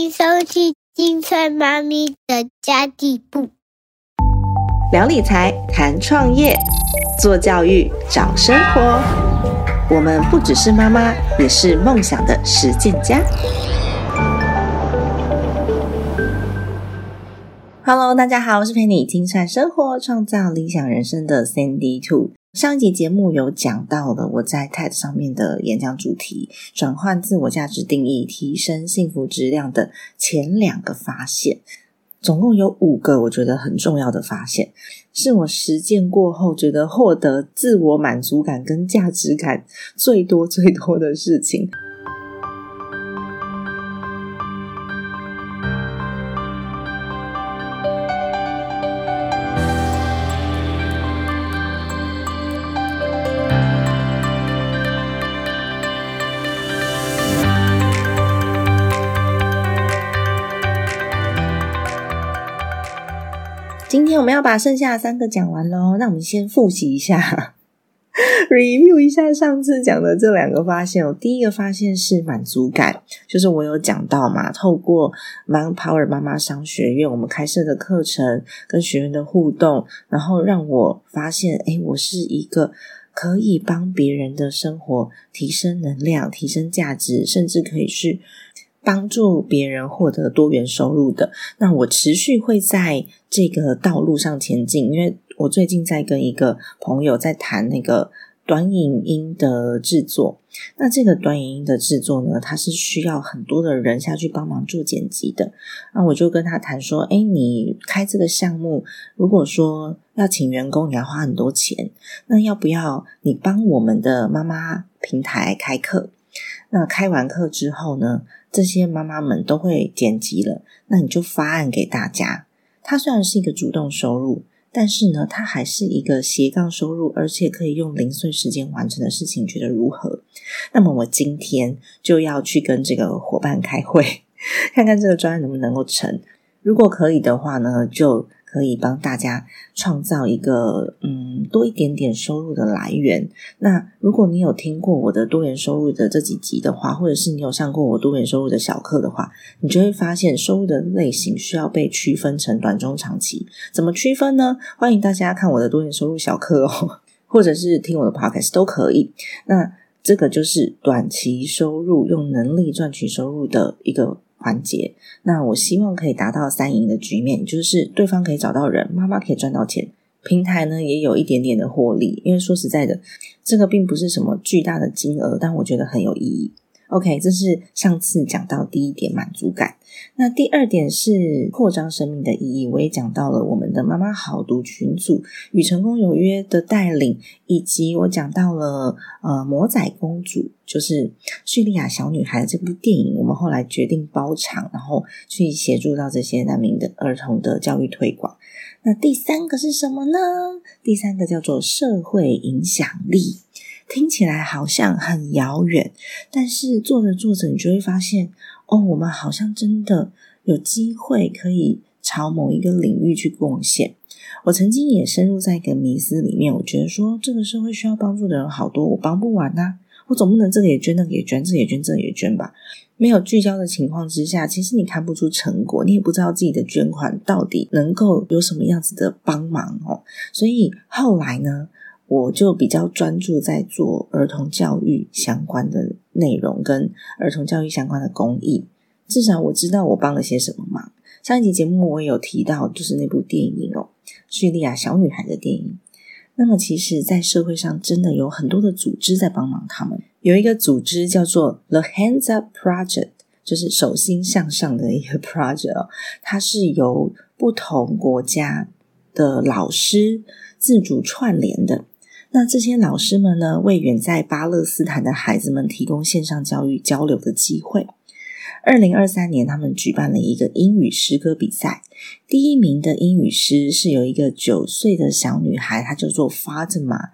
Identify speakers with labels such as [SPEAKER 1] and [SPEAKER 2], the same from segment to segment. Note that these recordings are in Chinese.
[SPEAKER 1] 迎收听金翠妈咪的家地部。
[SPEAKER 2] 聊理财，谈创业，做教育，找生活。我们不只是妈妈，也是梦想的实践家。Hello，大家好，我是陪你精算生活、创造理想人生的 Sandy Two。上一集节目有讲到了我在 TED 上面的演讲主题：转换自我价值定义，提升幸福质量的前两个发现，总共有五个我觉得很重要的发现，是我实践过后觉得获得自我满足感跟价值感最多最多的事情。我们要把剩下的三个讲完喽，那我们先复习一下，review 一下上次讲的这两个发现哦。第一个发现是满足感，就是我有讲到嘛，透过 Man Power 妈妈商学院我们开设的课程跟学员的互动，然后让我发现，哎，我是一个可以帮别人的生活提升能量、提升价值，甚至可以去。帮助别人获得多元收入的，那我持续会在这个道路上前进，因为我最近在跟一个朋友在谈那个短影音的制作。那这个短影音的制作呢，它是需要很多的人下去帮忙做剪辑的。那我就跟他谈说：“哎，你开这个项目，如果说要请员工，你要花很多钱，那要不要你帮我们的妈妈平台开课？那开完课之后呢？”这些妈妈们都会剪辑了，那你就发案给大家。它虽然是一个主动收入，但是呢，它还是一个斜杠收入，而且可以用零碎时间完成的事情，觉得如何？那么我今天就要去跟这个伙伴开会，看看这个专案能不能够成。如果可以的话呢，就。可以帮大家创造一个嗯多一点点收入的来源。那如果你有听过我的多元收入的这几集的话，或者是你有上过我多元收入的小课的话，你就会发现收入的类型需要被区分成短、中、长期。怎么区分呢？欢迎大家看我的多元收入小课哦，或者是听我的 podcast 都可以。那这个就是短期收入，用能力赚取收入的一个。环节，那我希望可以达到三赢的局面，就是对方可以找到人，妈妈可以赚到钱，平台呢也有一点点的获利。因为说实在的，这个并不是什么巨大的金额，但我觉得很有意义。OK，这是上次讲到第一点满足感。那第二点是扩张生命的意义，我也讲到了我们的妈妈好读群组与成功有约的带领，以及我讲到了呃魔仔公主，就是叙利亚小女孩这部电影，我们后来决定包场，然后去协助到这些难民的儿童的教育推广。那第三个是什么呢？第三个叫做社会影响力。听起来好像很遥远，但是做着做着，你就会发现，哦，我们好像真的有机会可以朝某一个领域去贡献。我曾经也深入在一个迷思里面，我觉得说，这个社会需要帮助的人好多，我帮不完呐，我总不能这个也捐，那个也捐，这也捐，这也捐吧？没有聚焦的情况之下，其实你看不出成果，你也不知道自己的捐款到底能够有什么样子的帮忙哦。所以后来呢？我就比较专注在做儿童教育相关的内容，跟儿童教育相关的公益。至少我知道我帮了些什么忙。上一集节目我也有提到，就是那部电影哦，叙利亚小女孩的电影。那么，其实，在社会上真的有很多的组织在帮忙他们。有一个组织叫做 The Hands Up Project，就是手心向上的一个 project。它是由不同国家的老师自主串联的。那这些老师们呢，为远在巴勒斯坦的孩子们提供线上教育交流的机会。二零二三年，他们举办了一个英语诗歌比赛。第一名的英语诗是有一个九岁的小女孩，她叫做 Fatima，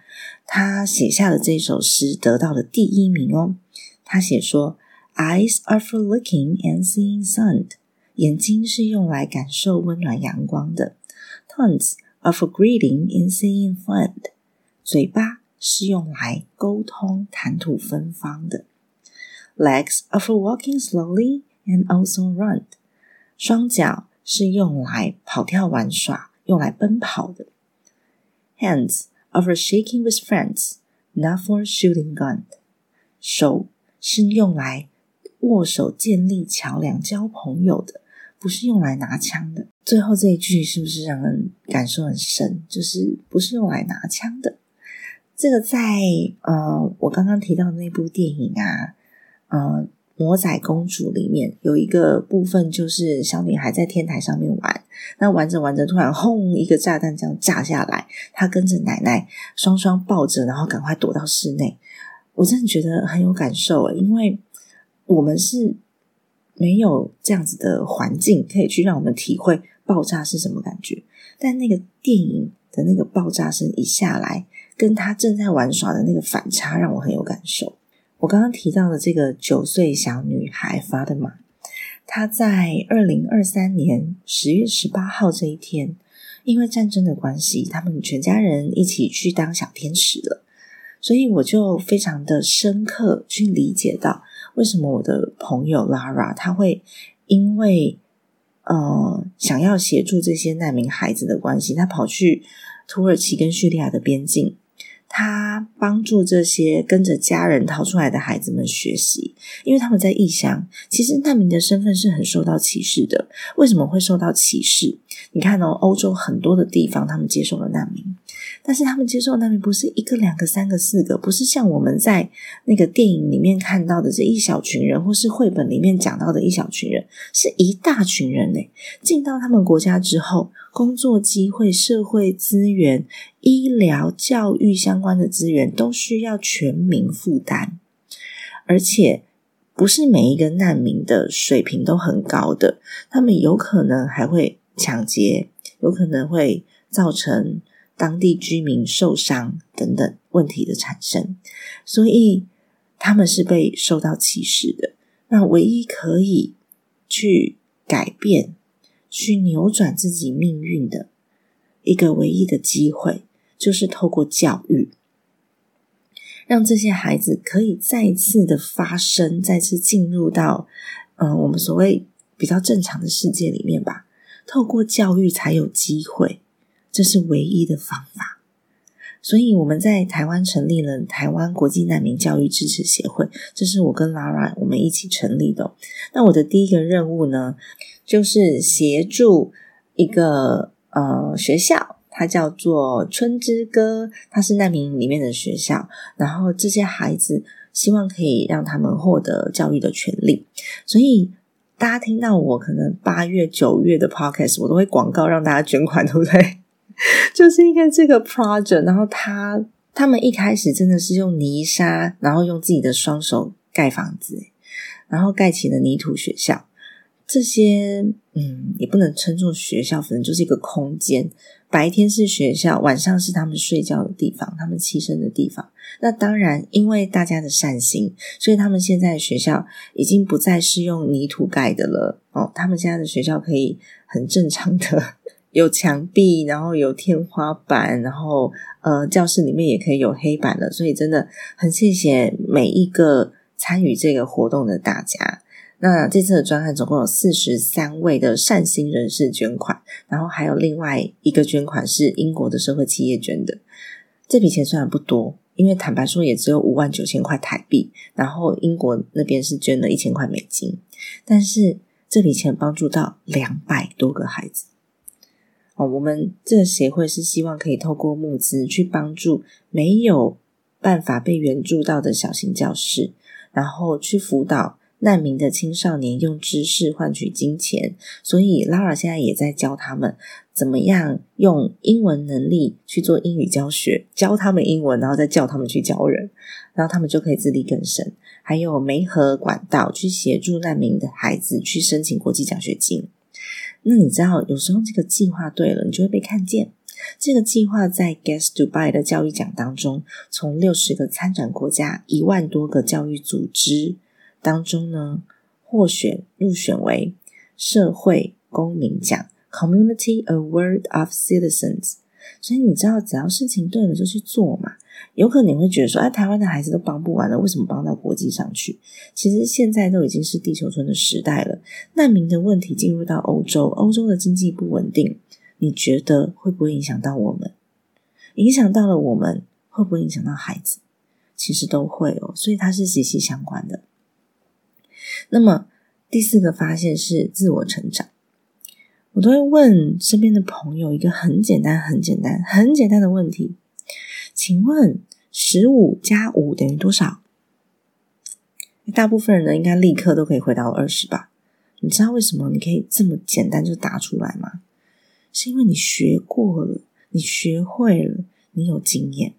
[SPEAKER 2] 她写下的这首诗得到了第一名哦。她写说：“Eyes are for looking and seeing sun，眼睛是用来感受温暖阳光的，Tones are for greeting and seeing fun。”嘴巴是用来沟通、谈吐芬芳的。Legs are for walking slowly and also run。双脚是用来跑跳玩耍、用来奔跑的。Hands are for shaking with friends, not for shooting gun。手是用来握手、建立桥梁、交朋友的，不是用来拿枪的。最后这一句是不是让人感受很深？就是不是用来拿枪的。这个在呃，我刚刚提到的那部电影啊，呃。魔仔公主里面有一个部分，就是小女孩在天台上面玩，那玩着玩着，突然轰一个炸弹这样炸下来，她跟着奶奶双双抱着，然后赶快躲到室内。我真的觉得很有感受诶，因为我们是没有这样子的环境可以去让我们体会爆炸是什么感觉，但那个电影的那个爆炸声一下来，跟他正在玩耍的那个反差，让我很有感受。我刚刚提到的这个九岁小女孩发的玛，她在二零二三年十月十八号这一天，因为战争的关系，他们全家人一起去当小天使了。所以我就非常的深刻去理解到，为什么我的朋友 Lara 她会因为呃想要协助这些难民孩子的关系，她跑去土耳其跟叙利亚的边境。他帮助这些跟着家人逃出来的孩子们学习，因为他们在异乡。其实难民的身份是很受到歧视的。为什么会受到歧视？你看哦，欧洲很多的地方，他们接受了难民，但是他们接受难民不是一个、两个、三个、四个，不是像我们在那个电影里面看到的这一小群人，或是绘本里面讲到的一小群人，是一大群人呢。进到他们国家之后。工作机会、社会资源、医疗、教育相关的资源都需要全民负担，而且不是每一个难民的水平都很高的，他们有可能还会抢劫，有可能会造成当地居民受伤等等问题的产生，所以他们是被受到歧视的。那唯一可以去改变。去扭转自己命运的一个唯一的机会，就是透过教育，让这些孩子可以再次的发生，再次进入到嗯我们所谓比较正常的世界里面吧。透过教育才有机会，这是唯一的方法。所以我们在台湾成立了台湾国际难民教育支持协会，这是我跟 Lara 我们一起成立的。那我的第一个任务呢，就是协助一个呃学校，它叫做春之歌，它是难民里面的学校。然后这些孩子希望可以让他们获得教育的权利。所以大家听到我可能八月九月的 Podcast，我都会广告让大家捐款，对不对？就是因为这个 project，然后他他们一开始真的是用泥沙，然后用自己的双手盖房子，然后盖起了泥土学校。这些嗯，也不能称作学校，反正就是一个空间。白天是学校，晚上是他们睡觉的地方，他们栖身的地方。那当然，因为大家的善心，所以他们现在的学校已经不再是用泥土盖的了。哦，他们现在的学校可以很正常的。有墙壁，然后有天花板，然后呃，教室里面也可以有黑板了。所以真的很谢谢每一个参与这个活动的大家。那这次的专案总共有四十三位的善心人士捐款，然后还有另外一个捐款是英国的社会企业捐的。这笔钱虽然不多，因为坦白说也只有五万九千块台币，然后英国那边是捐了一千块美金，但是这笔钱帮助到两百多个孩子。哦，我们这个协会是希望可以透过募资去帮助没有办法被援助到的小型教室，然后去辅导难民的青少年用知识换取金钱。所以 Lara 现在也在教他们怎么样用英文能力去做英语教学，教他们英文，然后再教他们去教人，然后他们就可以自力更生。还有媒合管道去协助难民的孩子去申请国际奖学金。那你知道，有时候这个计划对了，你就会被看见。这个计划在 Guess Dubai 的教育奖当中，从六十个参展国家、一万多个教育组织当中呢，获选入选为社会公民奖 （Community Award of Citizens）。所以你知道，只要事情对了，就去做嘛。有可能你会觉得说，哎，台湾的孩子都帮不完了，为什么帮到国际上去？其实现在都已经是地球村的时代了，难民的问题进入到欧洲，欧洲的经济不稳定，你觉得会不会影响到我们？影响到了我们，会不会影响到孩子？其实都会哦，所以它是息息相关的。那么第四个发现是自我成长。我都会问身边的朋友一个很简单、很简单、很简单的问题：请问十五加五等于多少？大部分人呢，应该立刻都可以回答我二十吧？你知道为什么你可以这么简单就答出来吗？是因为你学过了，你学会了，你有经验。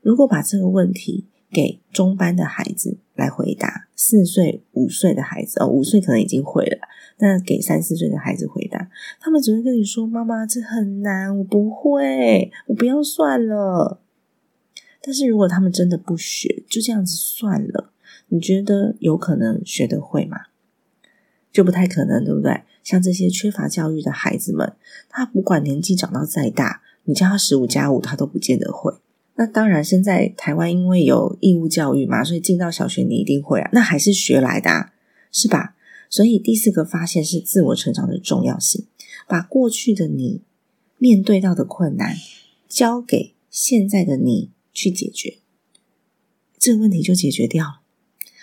[SPEAKER 2] 如果把这个问题给中班的孩子来回答，四岁、五岁的孩子哦，五岁可能已经会了。那给三四岁的孩子回答，他们只会跟你说：“妈妈，这很难，我不会，我不要算了。”但是如果他们真的不学，就这样子算了，你觉得有可能学得会吗？就不太可能，对不对？像这些缺乏教育的孩子们，他不管年纪长到再大，你叫他十五加五，他都不见得会。那当然，现在台湾因为有义务教育嘛，所以进到小学你一定会啊，那还是学来的，啊，是吧？所以第四个发现是自我成长的重要性，把过去的你面对到的困难交给现在的你去解决，这个问题就解决掉了，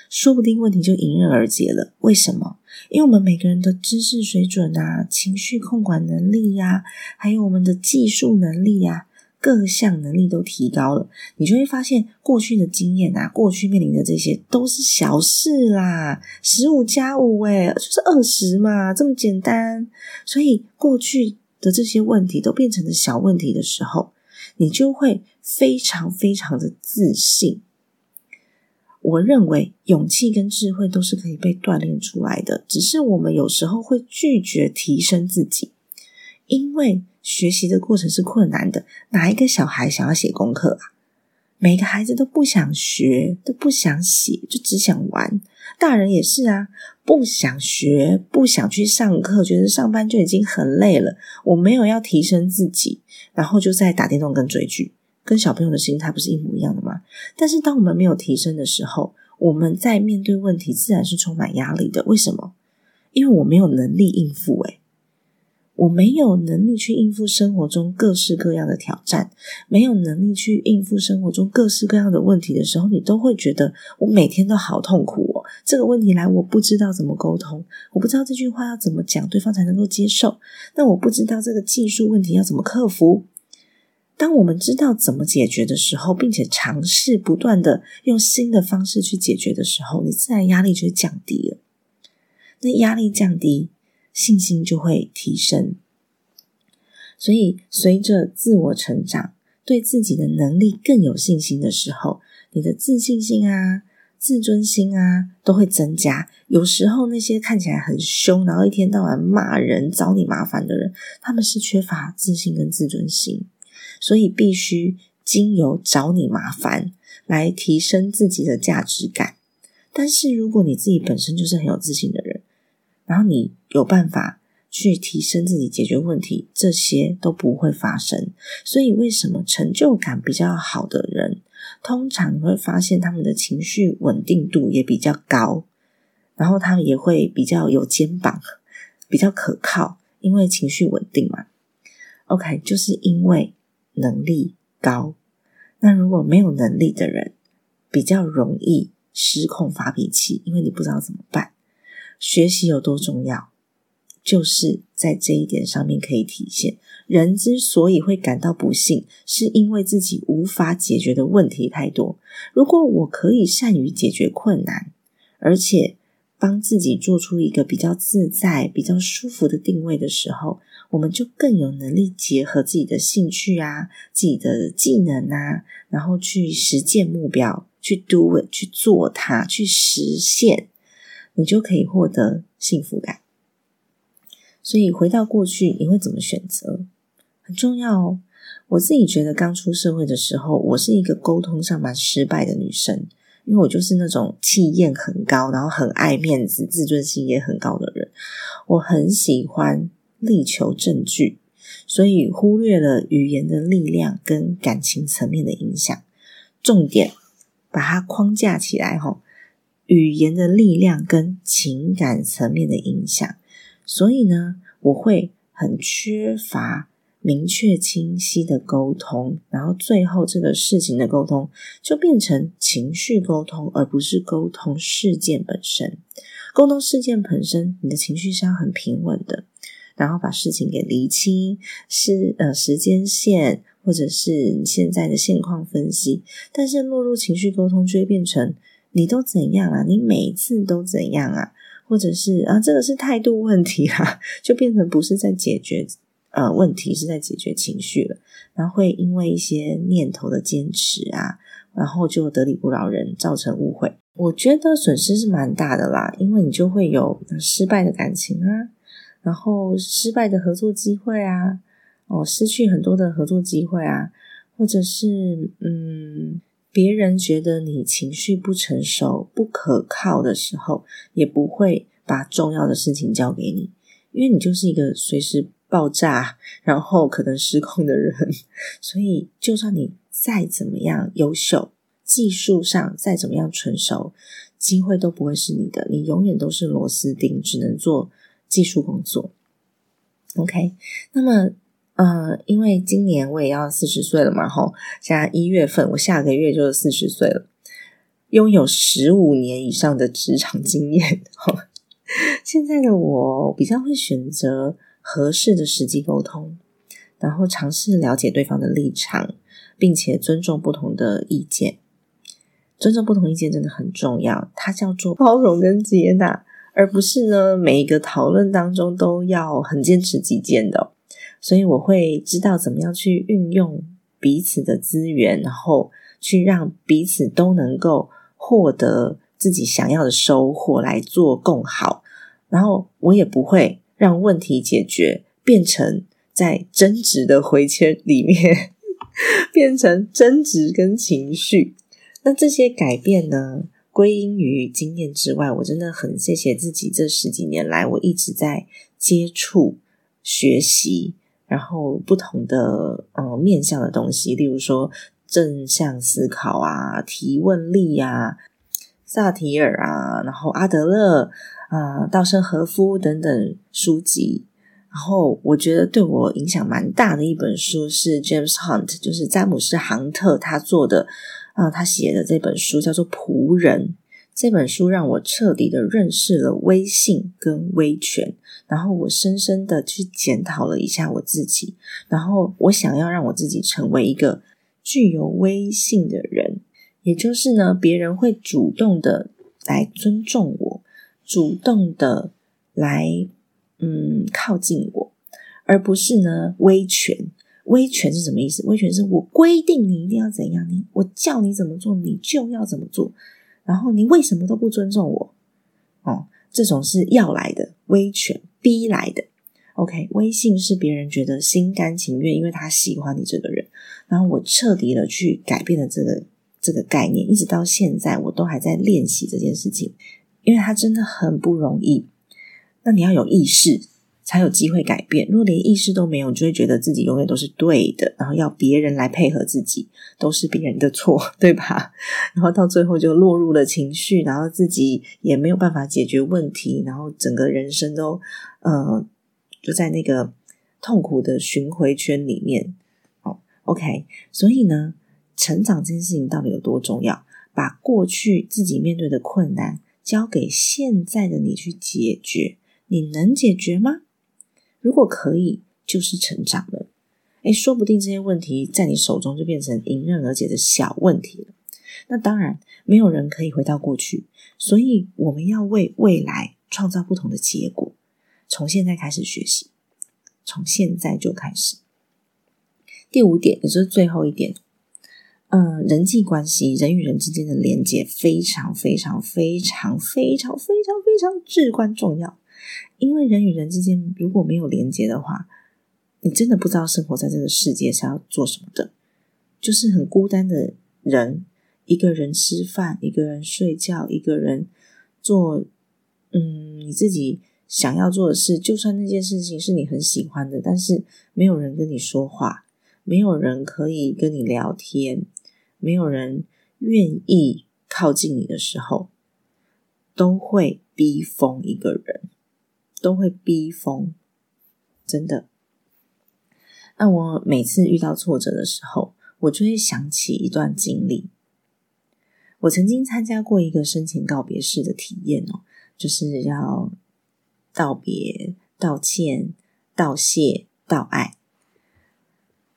[SPEAKER 2] 说不定问题就迎刃而解了。为什么？因为我们每个人的知识水准啊、情绪控管能力呀，还有我们的技术能力呀。各项能力都提高了，你就会发现过去的经验啊，过去面临的这些都是小事啦。十五加五，哎，就是二十嘛，这么简单。所以过去的这些问题都变成了小问题的时候，你就会非常非常的自信。我认为勇气跟智慧都是可以被锻炼出来的，只是我们有时候会拒绝提升自己，因为。学习的过程是困难的，哪一个小孩想要写功课啊？每个孩子都不想学，都不想写，就只想玩。大人也是啊，不想学，不想去上课，觉得上班就已经很累了。我没有要提升自己，然后就在打电动跟追剧，跟小朋友的心态不是一模一样的吗？但是当我们没有提升的时候，我们在面对问题自然是充满压力的。为什么？因为我没有能力应付。诶我没有能力去应付生活中各式各样的挑战，没有能力去应付生活中各式各样的问题的时候，你都会觉得我每天都好痛苦哦。这个问题来，我不知道怎么沟通，我不知道这句话要怎么讲，对方才能够接受。那我不知道这个技术问题要怎么克服。当我们知道怎么解决的时候，并且尝试不断的用新的方式去解决的时候，你自然压力就会降低了。那压力降低。信心就会提升，所以随着自我成长，对自己的能力更有信心的时候，你的自信心啊、自尊心啊都会增加。有时候那些看起来很凶，然后一天到晚骂人、找你麻烦的人，他们是缺乏自信跟自尊心，所以必须经由找你麻烦来提升自己的价值感。但是如果你自己本身就是很有自信的，然后你有办法去提升自己、解决问题，这些都不会发生。所以，为什么成就感比较好的人，通常你会发现他们的情绪稳定度也比较高，然后他们也会比较有肩膀，比较可靠，因为情绪稳定嘛。OK，就是因为能力高。那如果没有能力的人，比较容易失控发脾气，因为你不知道怎么办。学习有多重要，就是在这一点上面可以体现。人之所以会感到不幸，是因为自己无法解决的问题太多。如果我可以善于解决困难，而且帮自己做出一个比较自在、比较舒服的定位的时候，我们就更有能力结合自己的兴趣啊、自己的技能啊，然后去实践目标，去 do it，去做它，去实现。你就可以获得幸福感。所以回到过去，你会怎么选择？很重要哦。我自己觉得，刚出社会的时候，我是一个沟通上蛮失败的女生，因为我就是那种气焰很高，然后很爱面子、自尊心也很高的人。我很喜欢力求证据，所以忽略了语言的力量跟感情层面的影响。重点把它框架起来，吼，语言的力量跟情感层面的影响。所以呢，我会很缺乏。明确清晰的沟通，然后最后这个事情的沟通就变成情绪沟通，而不是沟通事件本身。沟通事件本身，你的情绪是要很平稳的，然后把事情给厘清，是呃时间线或者是你现在的现况分析。但是落入情绪沟通，就会变成你都怎样啊？你每次都怎样啊？或者是啊，这个是态度问题啦，就变成不是在解决。呃，问题是在解决情绪了，然后会因为一些念头的坚持啊，然后就得理不饶人，造成误会。我觉得损失是蛮大的啦，因为你就会有失败的感情啊，然后失败的合作机会啊，哦，失去很多的合作机会啊，或者是嗯，别人觉得你情绪不成熟、不可靠的时候，也不会把重要的事情交给你，因为你就是一个随时。爆炸，然后可能失控的人，所以就算你再怎么样优秀，技术上再怎么样成熟，机会都不会是你的，你永远都是螺丝钉，只能做技术工作。OK，那么，呃，因为今年我也要四十岁了嘛，吼，现在一月份，我下个月就是四十岁了，拥有十五年以上的职场经验，吼现在的我比较会选择。合适的时机沟通，然后尝试了解对方的立场，并且尊重不同的意见。尊重不同意见真的很重要，它叫做包容跟接纳，而不是呢每一个讨论当中都要很坚持己见的。所以我会知道怎么样去运用彼此的资源，然后去让彼此都能够获得自己想要的收获，来做更好。然后我也不会。让问题解决变成在争执的回圈里面，变成争执跟情绪。那这些改变呢，归因于经验之外，我真的很谢谢自己。这十几年来，我一直在接触、学习，然后不同的呃面向的东西，例如说正向思考啊、提问力啊、萨提尔啊，然后阿德勒。啊，稻盛和夫等等书籍，然后我觉得对我影响蛮大的一本书是 James Hunt，就是詹姆斯·杭特他做的啊，他写的这本书叫做《仆人》。这本书让我彻底的认识了威信跟威权，然后我深深的去检讨了一下我自己，然后我想要让我自己成为一个具有威信的人，也就是呢，别人会主动的来尊重我。主动的来，嗯，靠近我，而不是呢威权。威权是什么意思？威权是我规定你一定要怎样，你我叫你怎么做，你就要怎么做。然后你为什么都不尊重我？哦，这种是要来的威权，逼来的。OK，微信是别人觉得心甘情愿，因为他喜欢你这个人。然后我彻底的去改变了这个这个概念，一直到现在，我都还在练习这件事情。因为它真的很不容易，那你要有意识，才有机会改变。如果连意识都没有，就会觉得自己永远都是对的，然后要别人来配合自己，都是别人的错，对吧？然后到最后就落入了情绪，然后自己也没有办法解决问题，然后整个人生都呃就在那个痛苦的循回圈里面。哦，OK，所以呢，成长这件事情到底有多重要？把过去自己面对的困难。交给现在的你去解决，你能解决吗？如果可以，就是成长了。诶，说不定这些问题在你手中就变成迎刃而解的小问题了。那当然，没有人可以回到过去，所以我们要为未来创造不同的结果。从现在开始学习，从现在就开始。第五点，也就是最后一点。嗯，人际关系，人与人之间的连接非常非常非常非常非常非常至关重要。因为人与人之间如果没有连接的话，你真的不知道生活在这个世界是要做什么的，就是很孤单的人，一个人吃饭，一个人睡觉，一个人做嗯你自己想要做的事，就算那件事情是你很喜欢的，但是没有人跟你说话，没有人可以跟你聊天，没有人愿意靠近你的时候，都会逼疯一个人，都会逼疯，真的。那我每次遇到挫折的时候，我就会想起一段经历。我曾经参加过一个生前告别式的体验哦，就是要。道别、道歉、道谢、道爱。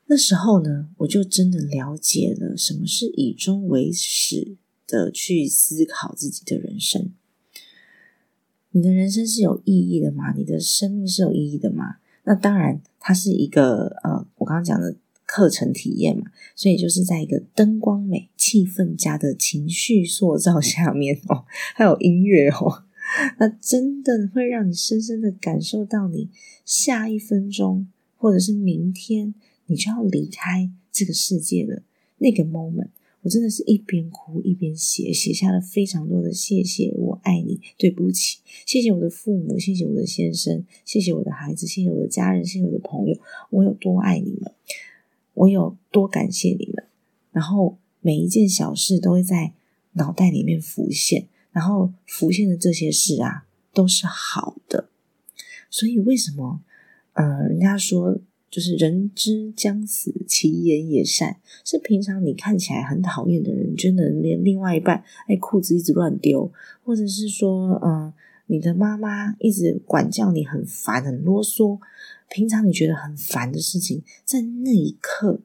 [SPEAKER 2] 那时候呢，我就真的了解了什么是以终为始的去思考自己的人生。你的人生是有意义的吗？你的生命是有意义的吗？那当然，它是一个呃，我刚刚讲的课程体验嘛，所以就是在一个灯光美、气氛佳的情绪塑造下面哦，还有音乐哦。那真的会让你深深的感受到，你下一分钟或者是明天，你就要离开这个世界的那个 moment。我真的是一边哭一边写，写下了非常多的谢谢，我爱你，对不起，谢谢我的父母，谢谢我的先生，谢谢我的孩子，谢谢我的家人，谢谢我的朋友，我有多爱你们，我有多感谢你们。然后每一件小事都会在脑袋里面浮现。然后浮现的这些事啊，都是好的。所以为什么，呃，人家说就是人之将死，其言也善。是平常你看起来很讨厌的人，真的连另外一半哎裤子一直乱丢，或者是说，嗯，你的妈妈一直管教你很烦很啰嗦，平常你觉得很烦的事情，在那一刻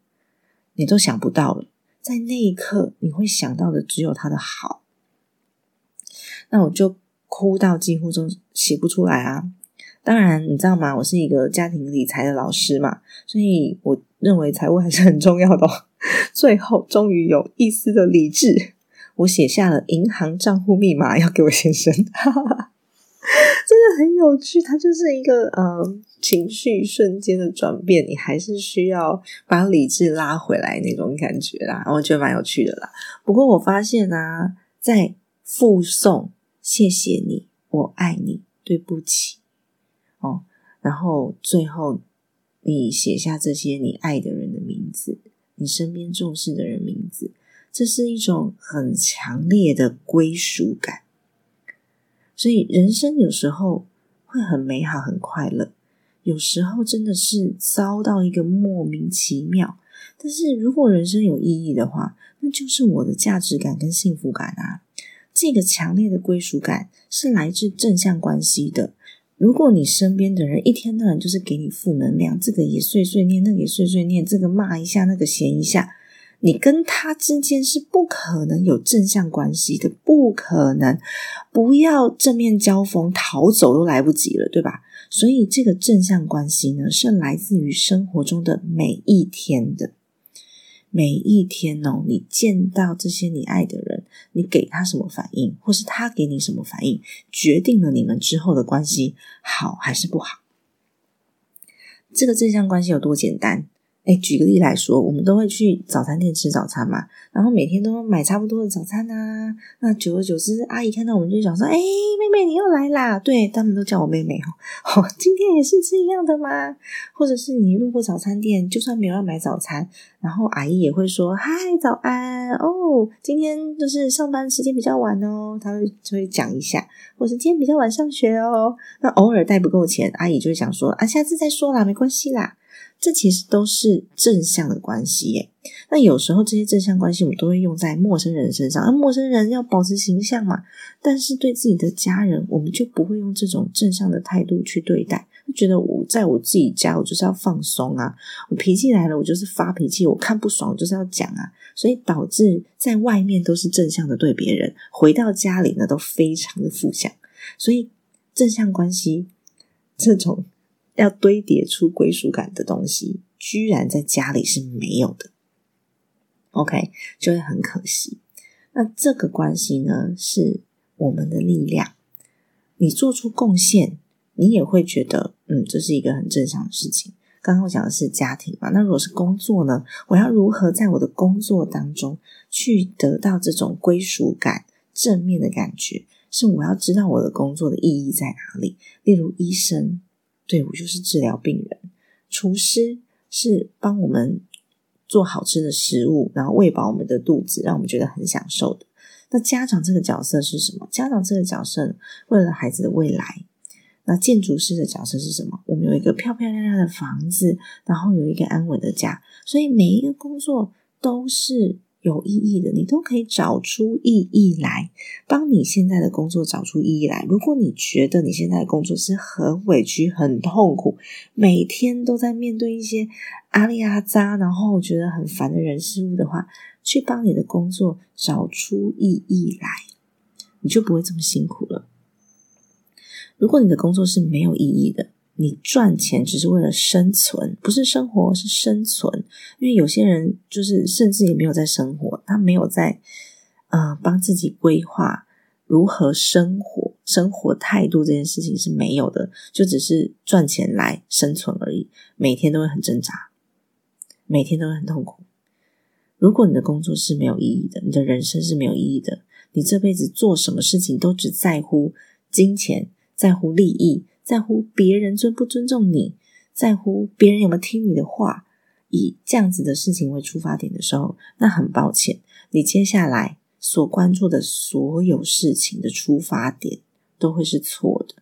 [SPEAKER 2] 你都想不到了，在那一刻你会想到的只有他的好。那我就哭到几乎都写不出来啊！当然，你知道吗？我是一个家庭理财的老师嘛，所以我认为财务还是很重要的。最后，终于有一丝的理智，我写下了银行账户密码要给我先生，真的很有趣。它就是一个呃情绪瞬间的转变，你还是需要把理智拉回来那种感觉啦。我觉得蛮有趣的啦。不过我发现啊，在附送。谢谢你，我爱你，对不起，哦，然后最后你写下这些你爱的人的名字，你身边重视的人名字，这是一种很强烈的归属感。所以人生有时候会很美好、很快乐，有时候真的是遭到一个莫名其妙。但是如果人生有意义的话，那就是我的价值感跟幸福感啊。这个强烈的归属感是来自正向关系的。如果你身边的人一天到晚就是给你负能量，这个也碎碎念，那个也碎碎念，这个骂一下，那个嫌一下，你跟他之间是不可能有正向关系的，不可能。不要正面交锋，逃走都来不及了，对吧？所以这个正向关系呢，是来自于生活中的每一天的。每一天哦，你见到这些你爱的人，你给他什么反应，或是他给你什么反应，决定了你们之后的关系好还是不好。这个正向关系有多简单？哎，举个例来说，我们都会去早餐店吃早餐嘛，然后每天都买差不多的早餐呐。那久而久之，阿姨看到我们就想说：“哎，妹妹你又来啦！”对他们都叫我妹妹哦。今天也是吃一样的吗？或者是你路过早餐店，就算没有要买早餐，然后阿姨也会说：“嗨，早安哦，今天就是上班时间比较晚哦。”她会就会讲一下，或是今天比较晚上学哦。那偶尔带不够钱，阿姨就会想说：“啊，下次再说啦，没关系啦。”这其实都是正向的关系耶。那有时候这些正向关系，我们都会用在陌生人身上。而陌生人要保持形象嘛，但是对自己的家人，我们就不会用这种正向的态度去对待。就觉得我在我自己家，我就是要放松啊，我脾气来了，我就是发脾气，我看不爽，我就是要讲啊。所以导致在外面都是正向的对别人，回到家里呢都非常的负向。所以正向关系这种。要堆叠出归属感的东西，居然在家里是没有的，OK，就会很可惜。那这个关系呢，是我们的力量。你做出贡献，你也会觉得，嗯，这是一个很正常的事情。刚刚我讲的是家庭嘛，那如果是工作呢？我要如何在我的工作当中去得到这种归属感、正面的感觉？是我要知道我的工作的意义在哪里。例如，医生，对我就是治疗病人；厨师是帮我们做好吃的食物，然后喂饱我们的肚子，让我们觉得很享受的。那家长这个角色是什么？家长这个角色，为了孩子的未来。那建筑师的角色是什么？我们有一个漂漂亮亮的房子，然后有一个安稳的家，所以每一个工作都是有意义的。你都可以找出意义来，帮你现在的工作找出意义来。如果你觉得你现在的工作是很委屈、很痛苦，每天都在面对一些阿里阿扎，然后觉得很烦的人事物的话，去帮你的工作找出意义来，你就不会这么辛苦了。如果你的工作是没有意义的，你赚钱只是为了生存，不是生活，是生存。因为有些人就是甚至也没有在生活，他没有在呃帮自己规划如何生活，生活态度这件事情是没有的，就只是赚钱来生存而已。每天都会很挣扎，每天都会很痛苦。如果你的工作是没有意义的，你的人生是没有意义的，你这辈子做什么事情都只在乎金钱。在乎利益，在乎别人尊不尊重你，在乎别人有没有听你的话，以这样子的事情为出发点的时候，那很抱歉，你接下来所关注的所有事情的出发点都会是错的，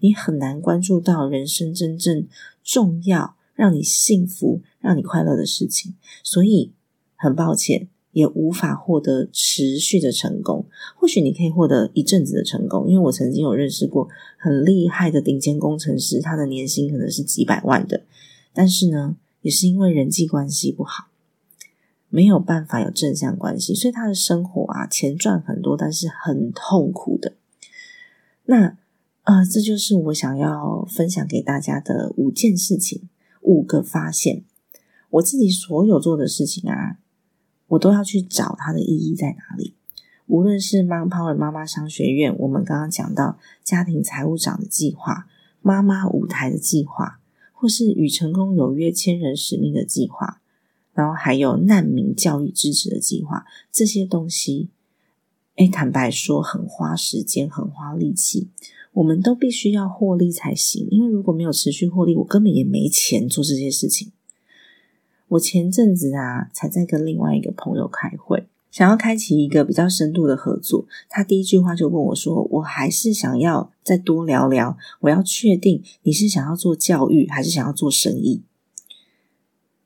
[SPEAKER 2] 你很难关注到人生真正重要、让你幸福、让你快乐的事情，所以很抱歉。也无法获得持续的成功。或许你可以获得一阵子的成功，因为我曾经有认识过很厉害的顶尖工程师，他的年薪可能是几百万的。但是呢，也是因为人际关系不好，没有办法有正向关系，所以他的生活啊，钱赚很多，但是很痛苦的。那啊，这就是我想要分享给大家的五件事情，五个发现。我自己所有做的事情啊。我都要去找它的意义在哪里。无论是 Mom Power 妈妈商学院，我们刚刚讲到家庭财务长的计划、妈妈舞台的计划，或是与成功有约千人使命的计划，然后还有难民教育支持的计划，这些东西，哎，坦白说，很花时间，很花力气，我们都必须要获利才行。因为如果没有持续获利，我根本也没钱做这些事情。我前阵子啊，才在跟另外一个朋友开会，想要开启一个比较深度的合作。他第一句话就问我说：“我还是想要再多聊聊，我要确定你是想要做教育还是想要做生意。”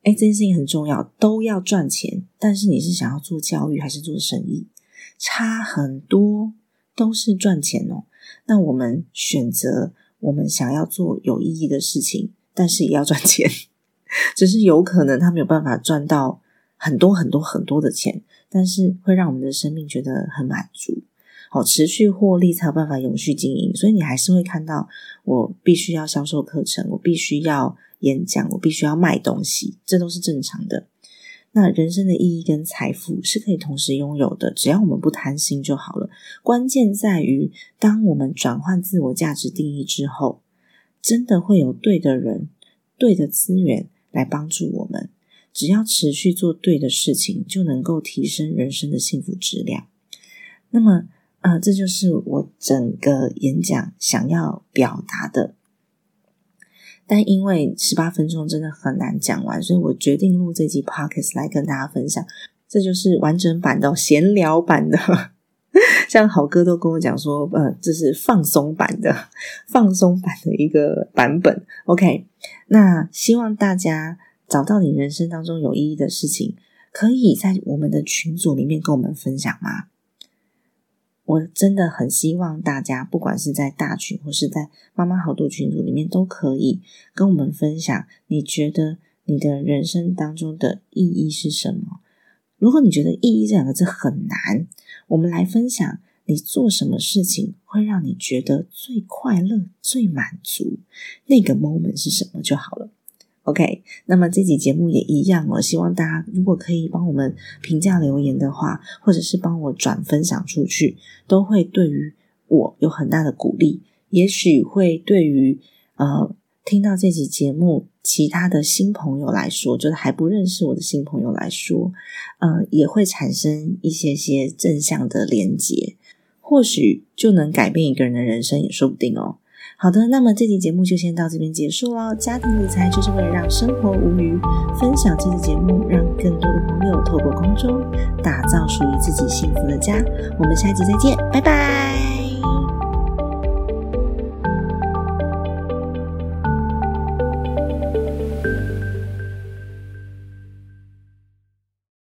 [SPEAKER 2] 哎，这件事情很重要，都要赚钱，但是你是想要做教育还是做生意，差很多，都是赚钱哦。那我们选择我们想要做有意义的事情，但是也要赚钱。只是有可能他没有办法赚到很多很多很多的钱，但是会让我们的生命觉得很满足，好持续获利才有办法永续经营。所以你还是会看到我必须要销售课程，我必须要演讲，我必须要卖东西，这都是正常的。那人生的意义跟财富是可以同时拥有的，只要我们不贪心就好了。关键在于，当我们转换自我价值定义之后，真的会有对的人、对的资源。来帮助我们，只要持续做对的事情，就能够提升人生的幸福质量。那么，啊，这就是我整个演讲想要表达的。但因为十八分钟真的很难讲完，所以我决定录这集 podcast 来跟大家分享。这就是完整版的闲聊版的，像好哥都跟我讲说，呃，这是放松版的，放松版的一个版本。OK。那希望大家找到你人生当中有意义的事情，可以在我们的群组里面跟我们分享吗？我真的很希望大家，不管是在大群或是在妈妈好多群组里面，都可以跟我们分享。你觉得你的人生当中的意义是什么？如果你觉得“意义”这两个字很难，我们来分享。你做什么事情会让你觉得最快乐、最满足？那个 moment 是什么就好了。OK，那么这集节目也一样哦。希望大家如果可以帮我们评价留言的话，或者是帮我转分享出去，都会对于我有很大的鼓励。也许会对于呃听到这集节目其他的新朋友来说，就是还不认识我的新朋友来说，呃，也会产生一些些正向的连接。或许就能改变一个人的人生，也说不定哦。好的，那么这期节目就先到这边结束喽。家庭理财就是为了让生活无虞，分享这期节目，让更多的朋友透过空中打造属于自己幸福的家。我们下期再见，拜拜。